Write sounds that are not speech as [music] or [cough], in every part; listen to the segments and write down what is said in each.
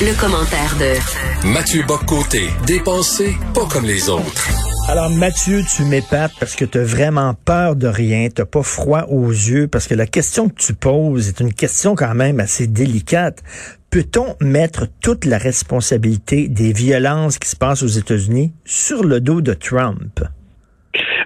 Le, commentaire de Mathieu Boccoté, dépensé pas comme les autres. Alors Mathieu, tu m'épates parce que tu as vraiment peur de rien, tu pas froid aux yeux parce que la question que tu poses est une question quand même assez délicate. Peut-on mettre toute la responsabilité des violences qui se passent aux États-Unis sur le dos de Trump?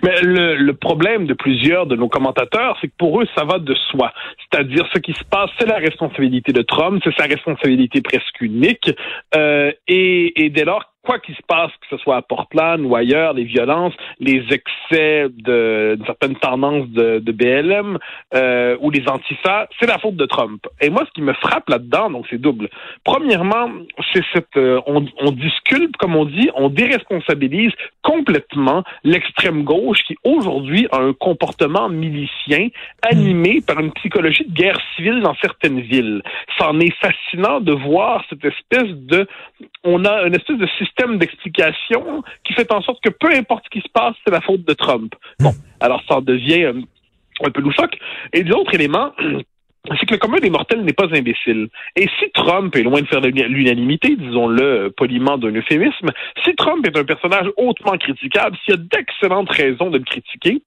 Mais le, le, problème de plusieurs de nos commentateurs, c'est que pour eux, ça va de soi. C'est-à-dire, ce qui se passe, c'est la responsabilité de Trump, c'est sa responsabilité presque unique. Euh, et, et dès lors, quoi qu'il se passe, que ce soit à Portland ou ailleurs, les violences, les excès de, de certaines tendances de, de BLM euh, ou les antifas, c'est la faute de Trump. Et moi, ce qui me frappe là-dedans, donc c'est double. Premièrement, c'est cette, euh, on, on disculpe, comme on dit, on déresponsabilise complètement l'extrême gauche qui aujourd'hui a un comportement milicien animé par une psychologie de guerre civile dans certaines villes. C'en est fascinant de voir cette espèce de, on a une espèce de système d'explication qui fait en sorte que peu importe ce qui se passe, c'est la faute de Trump. Bon, alors ça en devient un, un peu loufoque. Et l'autre élément, [clears throat] c'est que le commun des mortels n'est pas imbécile. Et si Trump est loin de faire l'unanimité, disons-le poliment d'un euphémisme, si Trump est un personnage hautement critiquable, s'il y a d'excellentes raisons de le critiquer,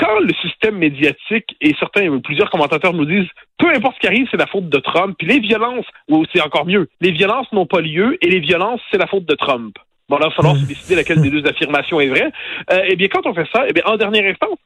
quand le système médiatique et certains, plusieurs commentateurs nous disent peu importe ce qui arrive, c'est la faute de Trump, puis les violences, ou c'est encore mieux, les violences n'ont pas lieu et les violences, c'est la faute de Trump. Bon, là, il va falloir se décider laquelle des deux affirmations est vraie. Euh, eh bien, quand on fait ça, eh bien, en dernière instance,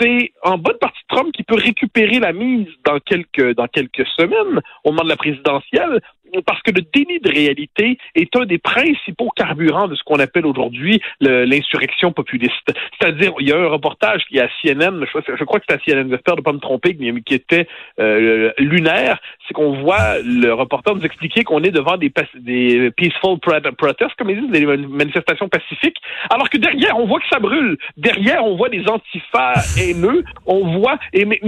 c'est en bonne partie Trump qui peut récupérer la mise dans quelques dans quelques semaines au moment de la présidentielle parce que le déni de réalité est un des principaux carburants de ce qu'on appelle aujourd'hui l'insurrection populiste. C'est-à-dire, il y a un reportage qui est à CNN, je, crois que c'est à CNN, j'espère ne pas me tromper, qui était euh, lunaire, c'est qu'on voit le reporter nous expliquer qu'on est devant des, peaceful protests, comme ils disent, des manifestations pacifiques, alors que derrière, on voit que ça brûle. Derrière, on voit des antifas [laughs] haineux, on voit, mais,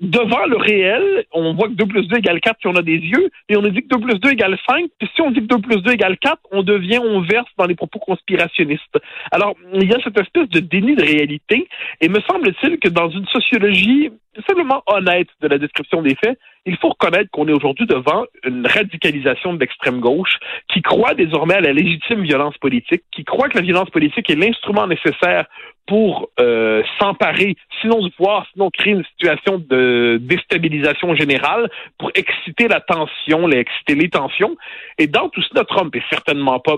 devant le réel, on voit que 2 plus 2 égale 4 si on a des yeux, et on a dit que 2 plus 2 égale 5, puis si on dit que 2 plus 2 égale 4, on devient, on verse dans les propos conspirationnistes. Alors, il y a cette espèce de déni de réalité, et me semble-t-il que dans une sociologie simplement honnête de la description des faits, il faut reconnaître qu'on est aujourd'hui devant une radicalisation de l'extrême gauche qui croit désormais à la légitime violence politique, qui croit que la violence politique est l'instrument nécessaire pour euh, s'emparer, sinon du pouvoir, sinon créer une situation de déstabilisation générale, pour exciter la tension, exciter les tensions. Et dans tout cela, Trump est certainement pas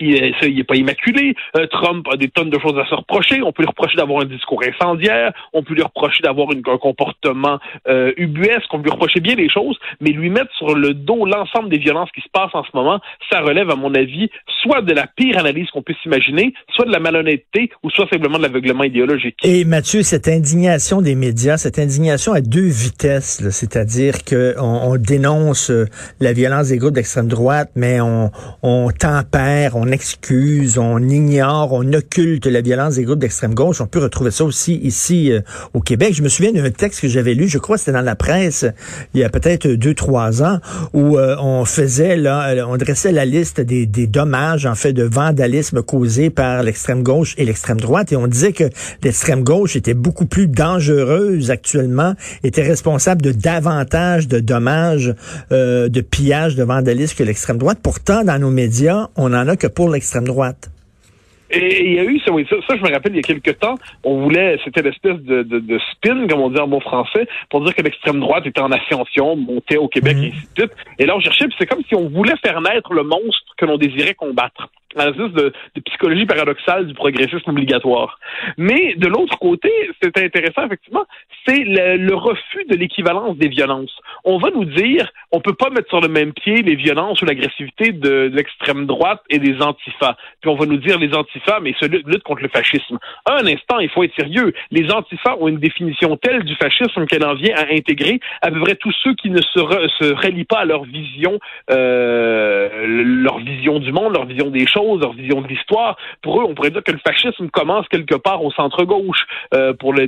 il n'est pas immaculé. Euh, Trump a des tonnes de choses à se reprocher. On peut lui reprocher d'avoir un discours incendiaire. On peut lui reprocher d'avoir un comportement euh, ubuesque. On peut lui reprocher bien des choses. Mais lui mettre sur le dos l'ensemble des violences qui se passent en ce moment, ça relève, à mon avis, soit de la pire analyse qu'on puisse imaginer, soit de la malhonnêteté, ou soit simplement de l'aveuglement idéologique. Et Mathieu, cette indignation des médias, cette indignation à deux vitesses, c'est-à-dire qu'on on dénonce euh, la violence des groupes d'extrême droite, mais on, on tempère on excuse, on ignore, on occulte la violence des groupes d'extrême gauche. On peut retrouver ça aussi ici euh, au Québec. Je me souviens d'un texte que j'avais lu, je crois que c'était dans la presse il y a peut-être deux, trois ans, où euh, on faisait, là, euh, on dressait la liste des, des dommages, en fait, de vandalisme causés par l'extrême gauche et l'extrême droite. Et on disait que l'extrême gauche était beaucoup plus dangereuse actuellement, était responsable de davantage de dommages, de pillages, de vandalisme que l'extrême droite. Pourtant, dans nos médias, on en a que pour l'extrême droite. Et il y a eu, ça, je me rappelle, il y a quelques temps, on voulait, c'était l'espèce de, de, de, spin, comme on dit en bon français, pour dire que l'extrême droite était en ascension, montait au Québec, et ainsi de suite. Et là, on cherchait, puis c'est comme si on voulait faire naître le monstre que l'on désirait combattre. Un espèce de, de, psychologie paradoxale du progressisme obligatoire. Mais de l'autre côté, c'est intéressant, effectivement, c'est le, le, refus de l'équivalence des violences. On va nous dire, on peut pas mettre sur le même pied les violences ou l'agressivité de, l'extrême droite et des antifas. Puis on va nous dire les antifas, mais se lutte contre le fascisme. Un instant, il faut être sérieux. Les antifas ont une définition telle du fascisme qu'elle en vient à intégrer à peu près tous ceux qui ne se, se relient pas à leur vision, euh, leur vision du monde, leur vision des choses, leur vision de l'histoire. Pour eux, on pourrait dire que le fascisme commence quelque part au centre gauche. Euh, pour le,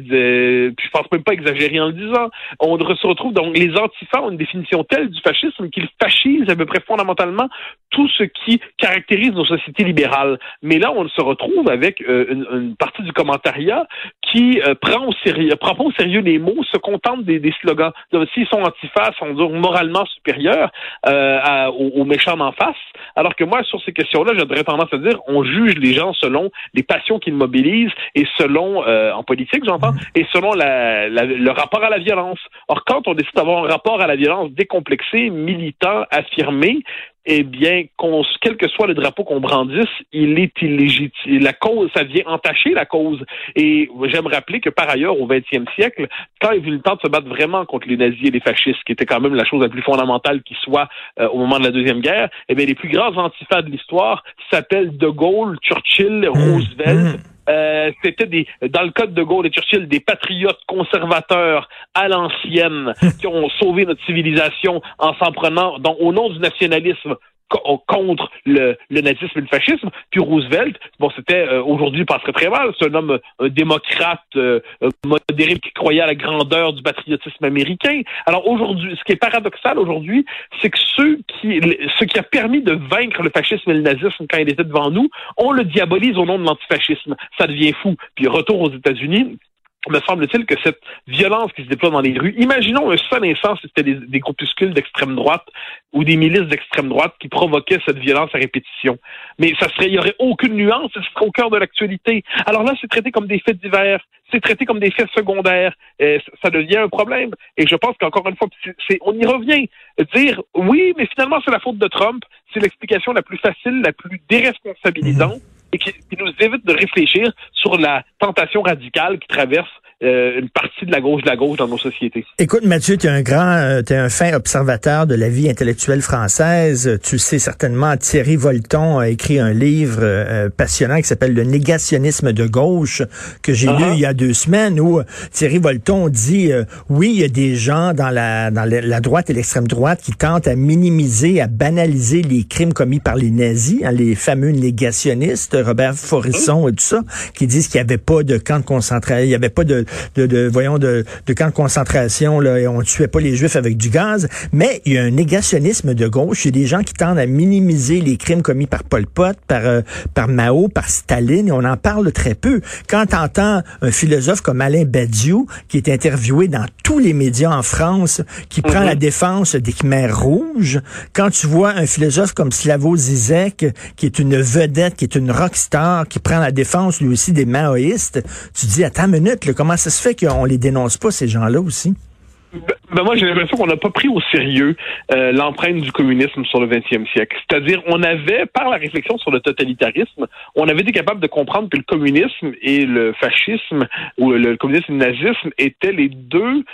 puis je pense même pas exagérer en le disant. On se retrouve donc les antifas ont une définition telle du fascisme qu'ils fascisent à peu près fondamentalement tout ce qui caractérise nos sociétés libérales. Mais là, on se retrouve avec euh, une, partie du commentariat qui euh, prend au sérieux, prend pas au sérieux les mots, se contente des, des slogans. S'ils sont antifas, sont donc moralement supérieurs euh, aux, méchants en face. Alors que moi, sur ces questions-là, j'aurais tendance à dire, on juge les gens selon les passions qu'ils mobilisent et selon, en politique, j'entends, et selon la, le rapport à la violence. Or, quand on décide d'avoir un rapport à la violence décomplexé, militant, affirmé, eh bien, quel que soit le drapeau qu'on brandisse, il est illégitime. La cause, ça vient entacher la cause. Et j'aime rappeler que par ailleurs, au XXe siècle, quand il y a eu le temps de se battre vraiment contre les nazis et les fascistes, qui était quand même la chose la plus fondamentale qui soit euh, au moment de la Deuxième Guerre, eh bien, les plus grands antifas de l'histoire s'appellent De Gaulle, Churchill, mmh. Roosevelt. Mmh. Euh, c'était des, dans le code de Gaulle et Churchill, des patriotes conservateurs à l'ancienne [laughs] qui ont sauvé notre civilisation en s'en prenant, donc, au nom du nationalisme, contre le, nazisme et le fascisme. Puis Roosevelt, bon, c'était euh, aujourd'hui passerait très mal. C'est un homme un démocrate euh, modéré qui croyait à la grandeur du patriotisme américain. Alors aujourd'hui, ce qui est paradoxal aujourd'hui, c'est que ceux qui, ce qui a permis de vaincre le fascisme et le nazisme quand il était devant nous, on le diabolise au nom de l'antifascisme. Ça devient fou. Puis retour aux États-Unis, me semble-t-il que cette violence qui se déploie dans les rues, imaginons un seul instant si c'était des, groupuscules d'extrême droite ou des milices d'extrême droite qui provoquaient cette violence à répétition. Mais ça serait, il y aurait aucune nuance, ce serait au cœur de l'actualité. Alors là, c'est traité comme des faits divers, c'est traité comme des faits secondaires. Ça devient un problème. Et je pense qu'encore une fois, on y revient. Dire oui, mais finalement c'est la faute de Trump, c'est l'explication la plus facile, la plus déresponsabilisante et qui, nous évite de réfléchir sur la tentation radicale qui traverse euh, une partie de la gauche de la gauche dans nos sociétés. Écoute, Mathieu, tu es un grand, euh, tu es un fin observateur de la vie intellectuelle française. Tu sais certainement, Thierry Volton a écrit un livre euh, passionnant qui s'appelle Le négationnisme de gauche, que j'ai lu uh-huh. il y a deux semaines, où Thierry Volton dit, oui, il y a des gens dans la, dans la droite et l'extrême droite qui tentent à minimiser, à banaliser les crimes commis par les nazis, hein, les fameux négationnistes, Robert Forisson et tout ça, qui disent qu'il n'y avait pas de camp de concentration, il n'y avait pas de de, voyons, de, de camps de concentration, là, et on ne tuait pas les Juifs avec du gaz. Mais il y a un négationnisme de gauche. Il y a des gens qui tendent à minimiser les crimes commis par Pol Pot, par, euh, par Mao, par Staline, et on en parle très peu. Quand tu entends un philosophe comme Alain Badiou, qui est interviewé dans tous les médias en France, qui prend mhm. la défense des Khmers rouges, quand tu vois un philosophe comme Slavoj Zizek, qui est une vedette, qui est une rockstar, qui prend la défense lui aussi des maoïstes, tu dis, attends une minute, comment ça se fait qu'on les dénonce pas, ces gens-là aussi? Ben, ben moi, j'ai l'impression qu'on n'a pas pris au sérieux euh, l'empreinte du communisme sur le 20e siècle. C'est-à-dire, on avait, par la réflexion sur le totalitarisme, on avait été capable de comprendre que le communisme et le fascisme, ou le communisme et le nazisme étaient les deux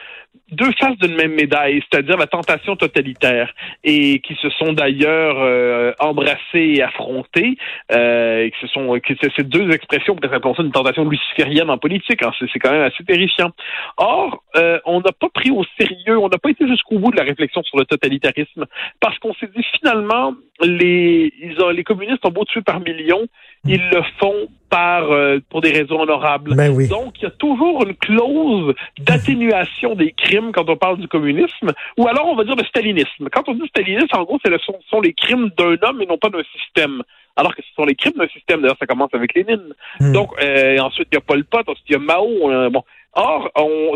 deux faces d'une même médaille, c'est-à-dire la tentation totalitaire, et qui se sont d'ailleurs euh, embrassés et affrontés, euh, et sont que ces deux expressions, peut-être appelons ça une tentation luciférienne en politique, hein, c'est quand même assez terrifiant. Or, euh, on n'a pas pris au sérieux, on n'a pas été jusqu'au bout de la réflexion sur le totalitarisme, parce qu'on s'est dit finalement, les, ils ont, les communistes ont beau tuer par millions, ils le font par euh, pour des raisons honorables. Ben oui. Donc, il y a toujours une clause d'atténuation des crimes quand on parle du communisme, ou alors on va dire le stalinisme. Quand on dit stalinisme, en gros, ce sont, sont les crimes d'un homme et non pas d'un système. Alors que ce sont les crimes d'un système. D'ailleurs, ça commence avec Lénine. Hmm. Donc, euh, ensuite, il y a Pol Pot, ensuite, il y a Mao. Euh, bon. Or,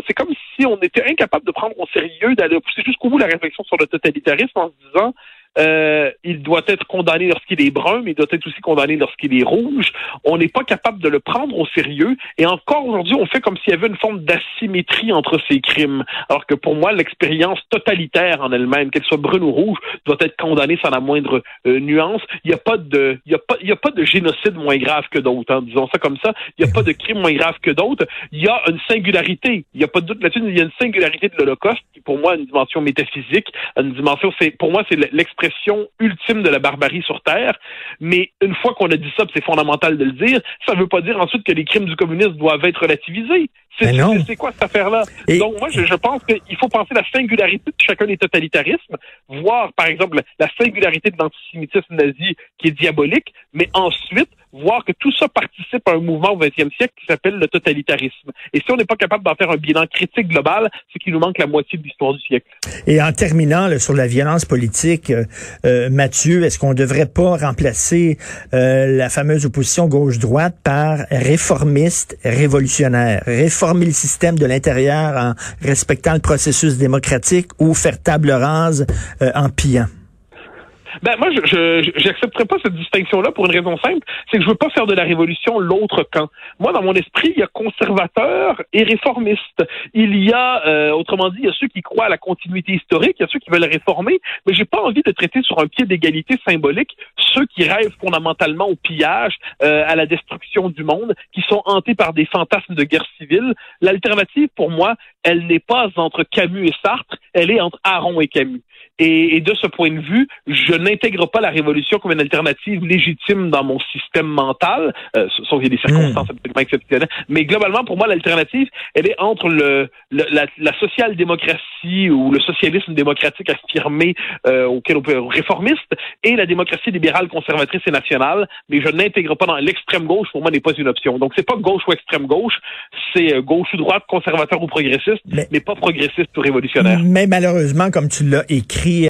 c'est comme si on était incapable de prendre au sérieux, d'aller pousser jusqu'au bout la réflexion sur le totalitarisme en se disant euh, il doit être condamné lorsqu'il est brun, mais il doit être aussi condamné lorsqu'il est rouge. On n'est pas capable de le prendre au sérieux. Et encore aujourd'hui, on fait comme s'il y avait une forme d'asymétrie entre ces crimes. Alors que pour moi, l'expérience totalitaire en elle-même, qu'elle soit brune ou rouge, doit être condamnée sans la moindre euh, nuance. Il n'y a pas de, il y a pas, il y a pas de génocide moins grave que d'autres. Hein, disons ça comme ça. Il n'y a pas de crime moins grave que d'autres. Il y a une singularité. Il n'y a pas de doute là-dessus. Il y a une singularité de l'Holocauste qui, pour moi, a une dimension métaphysique, une dimension. C'est, pour moi, c'est l'expression ultime de la barbarie sur Terre. Mais une fois qu'on a dit ça, c'est fondamental de le dire, ça ne veut pas dire ensuite que les crimes du communisme doivent être relativisés. C'est quoi cette affaire-là? Donc, moi, je, je pense qu'il faut penser la singularité de chacun des totalitarismes, voir, par exemple, la singularité de l'antisémitisme nazi qui est diabolique, mais ensuite, voir que tout ça participe à un mouvement au 20e siècle qui s'appelle le totalitarisme. Et si on n'est pas capable d'en faire un bilan critique global, c'est qu'il nous manque la moitié de l'histoire du siècle. Et en terminant là, sur la violence politique, euh, euh Mathieu, est-ce qu'on ne devrait pas remplacer euh, la fameuse opposition gauche-droite par réformiste révolutionnaire, réformer le système de l'intérieur en respectant le processus démocratique ou faire table rase euh, en pillant? Ben moi, je j'accepterais pas cette distinction-là pour une raison simple, c'est que je veux pas faire de la révolution l'autre camp. Moi, dans mon esprit, il y a conservateurs et réformistes. Il y a, euh, autrement dit, il y a ceux qui croient à la continuité historique, il y a ceux qui veulent réformer, mais j'ai pas envie de traiter sur un pied d'égalité symbolique ceux qui rêvent fondamentalement au pillage, euh, à la destruction du monde, qui sont hantés par des fantasmes de guerre civile. L'alternative, pour moi, elle n'est pas entre Camus et Sartre, elle est entre Aaron et Camus. Et, et, de ce point de vue, je n'intègre pas la révolution comme une alternative légitime dans mon système mental, euh, sauf qu'il y a des circonstances hmm. absolument exceptionnelles. Mais globalement, pour moi, l'alternative, elle est entre le, la, la social-démocratie ou le socialisme démocratique affirmé euh, auquel on peut réformiste et la démocratie libérale, conservatrice et nationale. Mais je n'intègre pas dans l'extrême gauche. Pour moi, n'est pas une option. Donc, c'est pas gauche ou extrême gauche, c'est euh, gauche ou droite, conservateur ou progressiste, mais, mais pas progressiste ou révolutionnaire. Mais malheureusement, comme tu l'as écrit